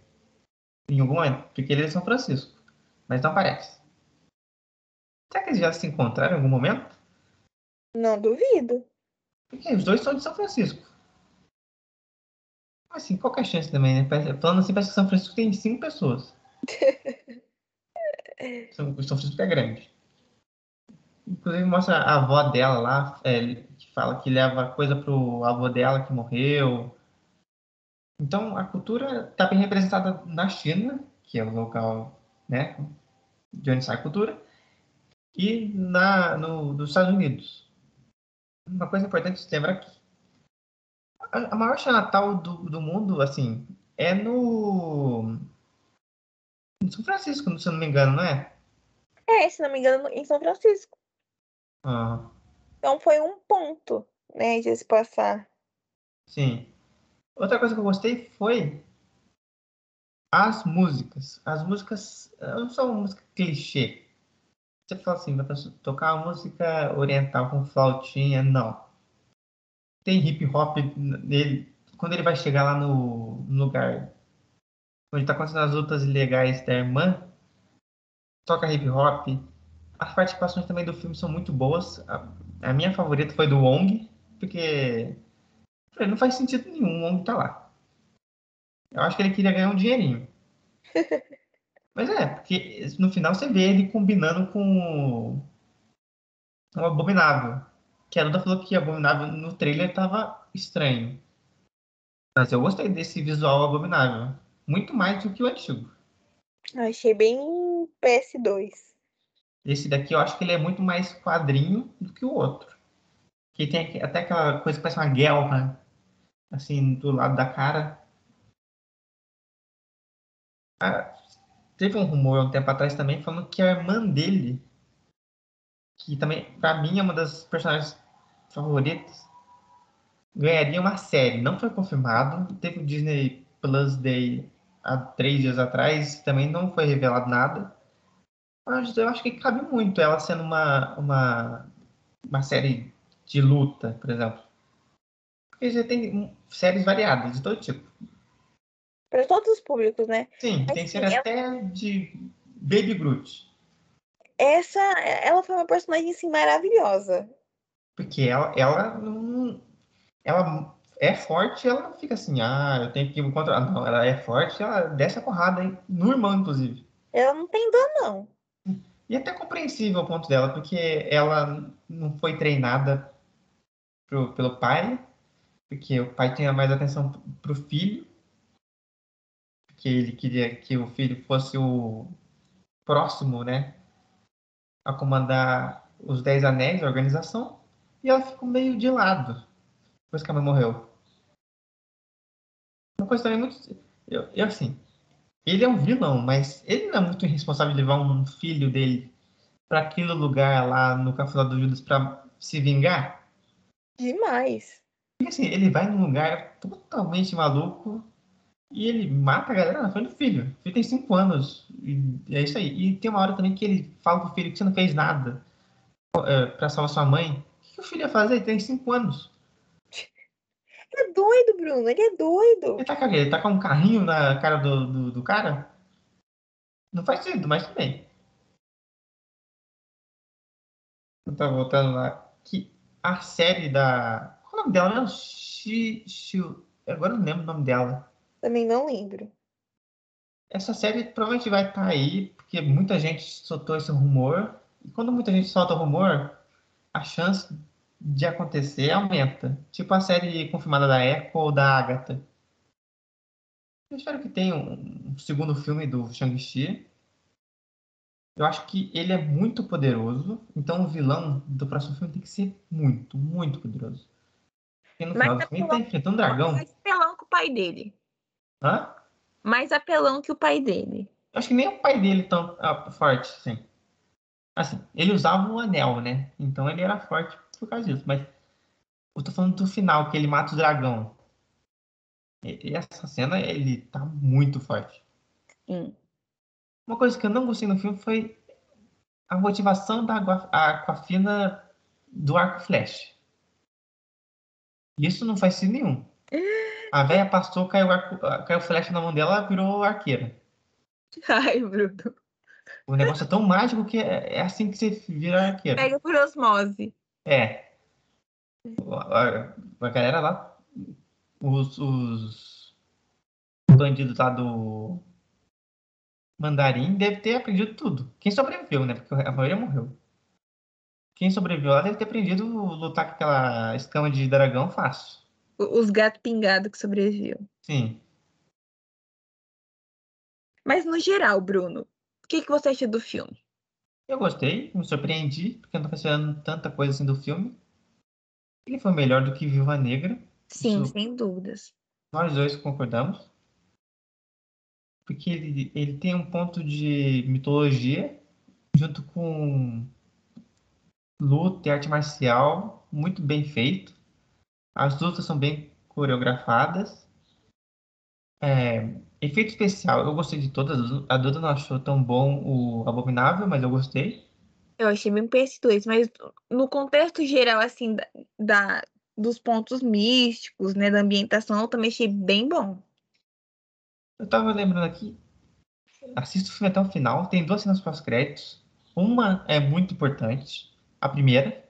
em algum momento, porque ele é de São Francisco, mas não aparece. Será que eles já se encontraram em algum momento? Não duvido. Porque os dois são de São Francisco. Assim, qual é a chance também, né? Falando assim, parece que São Francisco tem cinco pessoas. São, São Francisco é grande. Inclusive mostra a avó dela lá, é, que fala que leva coisa pro avô dela que morreu. Então a cultura está bem representada na China, que é o local né, de onde sai a cultura, e na, no, nos Estados Unidos. Uma coisa importante de lembrar aqui. A, a maior Natal do, do mundo, assim, é no em São Francisco, se eu não me engano, não é? É, se não me engano, em São Francisco. Ah. Então foi um ponto, né, de se passar. Sim. Outra coisa que eu gostei foi as músicas. As músicas não são música clichê. Você fala assim, vai tocar uma música oriental com flautinha, não. Tem hip hop nele. Quando ele vai chegar lá no, no lugar onde está acontecendo as lutas ilegais da irmã, toca hip hop. As participações também do filme são muito boas. A, a minha favorita foi do Wong, porque não faz sentido nenhum o Wong tá lá. Eu acho que ele queria ganhar um dinheirinho. Mas é, porque no final você vê ele combinando com o Abominável. Que a Luda falou que o Abominável no trailer tava estranho. Mas eu gostei desse visual Abominável. Muito mais do que o antigo. Eu achei bem PS2. Esse daqui eu acho que ele é muito mais quadrinho do que o outro. Que tem até aquela coisa que parece uma guelra, assim, do lado da cara. Ah, teve um rumor há um tempo atrás também falando que a irmã dele, que também, pra mim, é uma das personagens favoritas, ganharia uma série. Não foi confirmado. Teve o Disney Plus Day há três dias atrás, também não foi revelado nada. Mas eu acho que cabe muito ela sendo uma, uma, uma série de luta, por exemplo. Porque já tem séries variadas, de todo tipo. Para todos os públicos, né? Sim, Mas, tem série ela... até de Baby Groot. Essa, ela foi uma personagem assim, maravilhosa. Porque ela, ela não. Ela é forte, ela não fica assim, ah, eu tenho que me controlar. Não, ela é forte, ela desce a porrada hein? no irmão, inclusive. Ela não tem dor, não. E até compreensível o ponto dela, porque ela não foi treinada pro, pelo pai, porque o pai tinha mais atenção pro filho, porque ele queria que o filho fosse o próximo, né, a comandar os Dez Anéis, a organização, e ela ficou meio de lado depois que a mãe morreu. Uma coisa também muito. Eu, eu, assim. Ele é um vilão, mas ele não é muito irresponsável de levar um filho dele para aquele lugar lá no Café do Judas para se vingar? Demais. Porque assim, ele vai num lugar totalmente maluco e ele mata a galera na frente do filho. O filho tem 5 anos. E é isso aí. E tem uma hora também que ele fala pro filho que você não fez nada é, para salvar sua mãe. O que o filho ia fazer? Ele tem 5 anos. Ele é doido, Bruno. Ele é doido. Ele tá com, ele tá com um carrinho na cara do, do, do cara? Não faz sentido, mas bem. Eu tô voltando lá. Que a série da. Qual é o nome dela mesmo? Shi, agora não lembro o nome dela. Também não lembro. essa série provavelmente vai estar aí, porque muita gente soltou esse rumor. E quando muita gente solta o rumor, a chance de acontecer aumenta. Tipo a série confirmada da Echo ou da Agatha. Eu espero que tenha um, segundo filme do Shang-Chi. Eu acho que ele é muito poderoso, então o vilão do próximo filme tem que ser muito, muito poderoso. Porque no final do filme ele tá enfrentando um dragão. Mais apelão que o pai dele. Hã? Mais apelão que o pai dele. Acho que nem o pai dele tão ah, forte, sim. Assim, ele usava um anel, né? Então ele era forte por causa disso. Mas eu tô falando do final, que ele mata o dragão. E, e essa cena, ele tá muito forte. Sim. Uma coisa que eu não gostei no filme foi a motivação da Aquafina do arco flash. Isso não faz sentido nenhum. A velha passou, caiu, arco, caiu flash na mão dela, virou arqueira. Ai, Bruno. O negócio é tão mágico que é, é assim que você vira arqueira. Pega por osmose. É. A, a galera lá, os, os bandidos lá do Mandarim deve ter aprendido tudo. Quem sobreviveu, né? Porque a maioria morreu. Quem sobreviveu lá deve ter aprendido a lutar com aquela escama de dragão fácil. Os gatos pingados que sobreviviam. Sim. Mas no geral, Bruno, o que, que você acha do filme? Eu gostei, me surpreendi, porque eu não estava esperando tanta coisa assim do filme. Ele foi melhor do que Viva Negra. Sim, Isso sem dúvidas. nós dois concordamos. Porque ele, ele tem um ponto de mitologia, junto com luta e arte marcial, muito bem feito. As lutas são bem coreografadas. É, efeito especial, eu gostei de todas. A Duda não achou tão bom o Abominável, mas eu gostei. Eu achei bem PS2, mas no contexto geral, assim, da, da- dos pontos místicos, né, da ambientação, eu também achei bem bom. Eu tava lembrando aqui, assisto o filme até o final, tem duas cenas pós-créditos. Uma é muito importante, a primeira,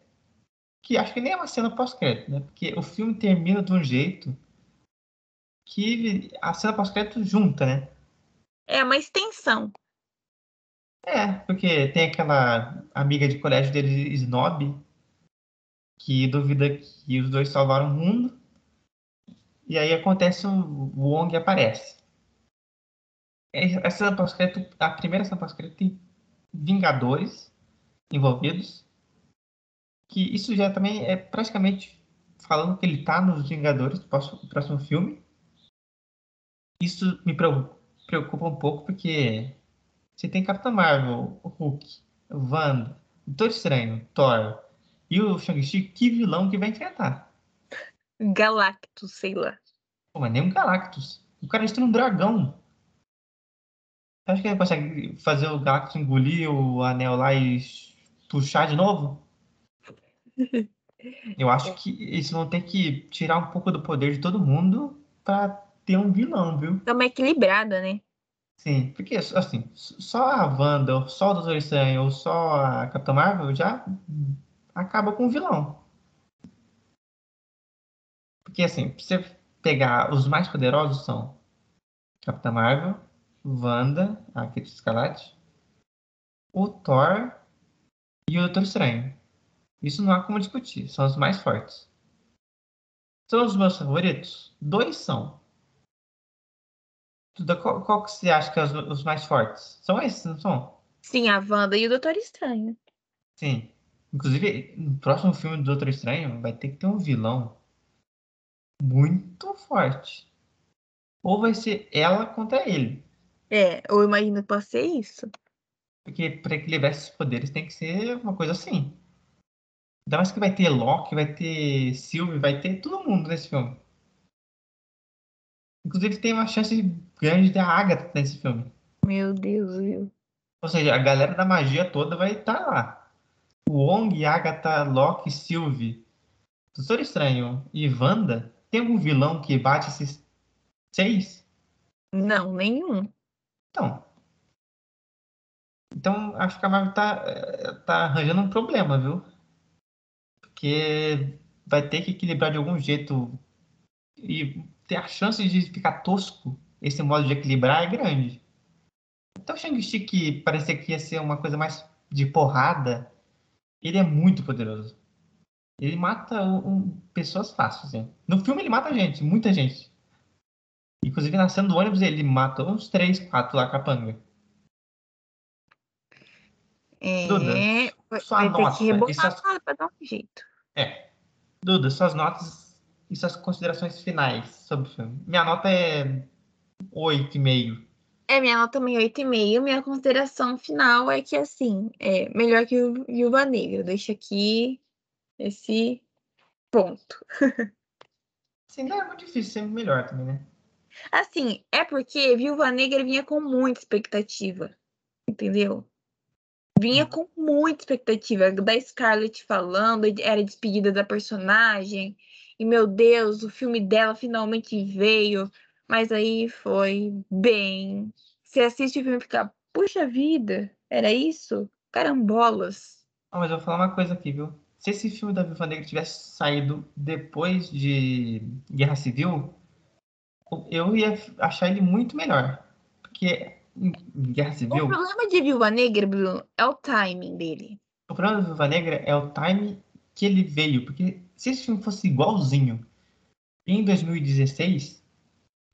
que acho que nem é uma cena pós-crédito, né? Porque o filme termina de um jeito que a cena pós-crédito junta, né? É uma extensão. É, porque tem aquela amiga de colégio dele, Snob, que duvida que os dois salvaram o mundo. E aí acontece o, o Wong aparece. É, Essa cena pós-crédito, a primeira cena pós-crédito tem Vingadores envolvidos. Que isso já também é praticamente falando que ele tá nos Vingadores do próximo, filme. Isso me preo- preocupa um pouco porque você tem Capitão Marvel, Hulk, Wanda, Doutor Estranho, Thor e o Shang-Chi, que vilão que vai enfrentar? Galactus, sei lá. Pô, mas nem um Galactus. O cara destruiu um dragão. Você acha que ele consegue fazer o Galactus engolir o anel lá e puxar de novo? Eu acho que eles vão ter que tirar um pouco do poder de todo mundo pra ter um vilão, viu? É uma equilibrada, né? Sim, porque assim, só a Wanda, ou só o Doutor Estranho, ou só a Capitã Marvel já acaba com o vilão. Porque assim, pra você pegar os mais poderosos são Capitã Marvel, Wanda, a Kate Escarlate, o Thor e o Doutor Estranho. Isso não há como discutir, são os mais fortes. São os meus favoritos? Dois são. Duda, Qual, qual que você acha que é os, os mais fortes? São esses, não são? Sim, a Wanda e o Doutor Estranho. Sim. Inclusive, no próximo filme do Doutor Estranho vai ter que ter um vilão muito forte. Ou vai ser ela contra ele. É, eu imagino que possa ser isso. Porque para equilibrar esses poderes tem que ser uma coisa assim. Ainda mais que vai ter Loki, vai ter Sylvie, vai ter todo mundo nesse filme. Inclusive tem uma chance grande de a Agatha nesse filme. Meu Deus, viu? Ou seja, a galera da magia toda vai estar lá. O Wong, Agatha, Loki, Sylvie, Doutor Estranho e Wanda. Tem algum vilão que bate esses seis? Não, nenhum. Então. Então, acho que a Marvel tá, eh, tá arranjando um problema, viu? Porque vai ter que equilibrar de algum jeito. E ter a chance de ficar tosco, esse modo de equilibrar é grande. Até o Shang-Chi, que parecia que ia ser uma coisa mais de porrada, ele é muito poderoso. Ele mata um, pessoas fáceis? No filme ele mata gente, muita gente. Inclusive na cena do ônibus ele mata uns três, quatro lá capanga. É, Duda, sua vai ter nota que e rebotar suas- pra pra dar um jeito. É. Duda, suas notas e suas considerações finais sobre o filme. Minha nota é 8,5. É, minha nota também é 8,5. Minha consideração final é que, assim, é melhor que o Viúva Negra. Deixa aqui esse ponto. Assim, não é muito difícil ser melhor também, né? Assim, é porque Viúva Negra vinha com muita expectativa. Entendeu? Vinha com muita expectativa. Da Scarlett falando, era despedida da personagem. E, meu Deus, o filme dela finalmente veio. Mas aí foi bem. Você assiste o filme e fica, puxa vida, era isso? Carambolas. Ah, mas eu vou falar uma coisa aqui, viu? Se esse filme da Viúva Negra tivesse saído depois de Guerra Civil, eu ia achar ele muito melhor. Porque Guerra O Civil, problema de Viúva Negra, Bruno, é o timing dele. o problema da Viúva Negra é o time que ele veio. Porque se esse filme fosse igualzinho em 2016,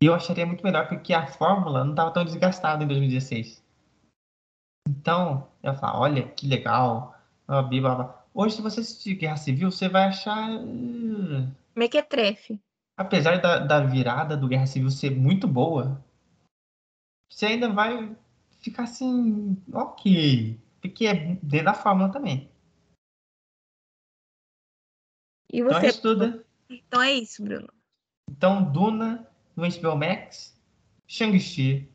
eu acharia muito melhor, porque a fórmula não estava tão desgastada em 2016. Então, eu ia falar, olha, que legal. blá, blá, blá, blá. Hoje, se você assistir Guerra Civil, você vai achar... "Hum, Mequetrefe. apesar da, da virada do Guerra Civil ser muito boa, você ainda vai ficar assim, ok. Porque é dentro da fórmula também. E Então você? isso tudo. Então é isso, Bruno. Então, Duna no HBO Max, Shang-Chi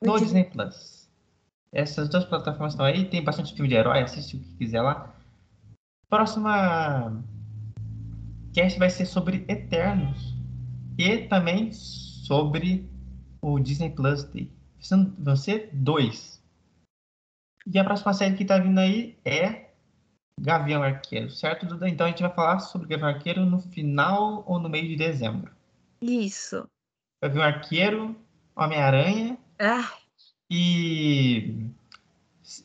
No Disney Plus. Essas duas plataformas estão aí, tem bastante filme de herói, assiste o que quiser lá. Próxima cast vai ser sobre Eternos e também sobre o Disney Plus Day. Vão ser dois. E a próxima série que tá vindo aí é Gavião Arqueiro, certo, Duda? Então a gente vai falar sobre Gavião Arqueiro no final ou no meio de dezembro. Isso. Gavião Arqueiro, Homem-Aranha Ah, e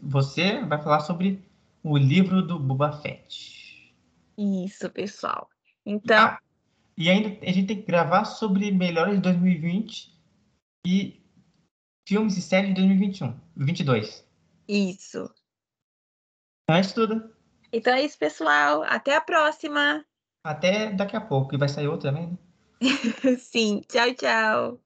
você vai falar sobre o livro do Boba Fett. isso, pessoal. Então, Ah, e ainda a gente tem que gravar sobre melhores de 2020 e filmes e séries de 2021, 22. isso. Então é isso tudo. Então é isso, pessoal. Até a próxima. Até daqui a pouco. E vai sair outro também, né? Sim, tchau, tchau.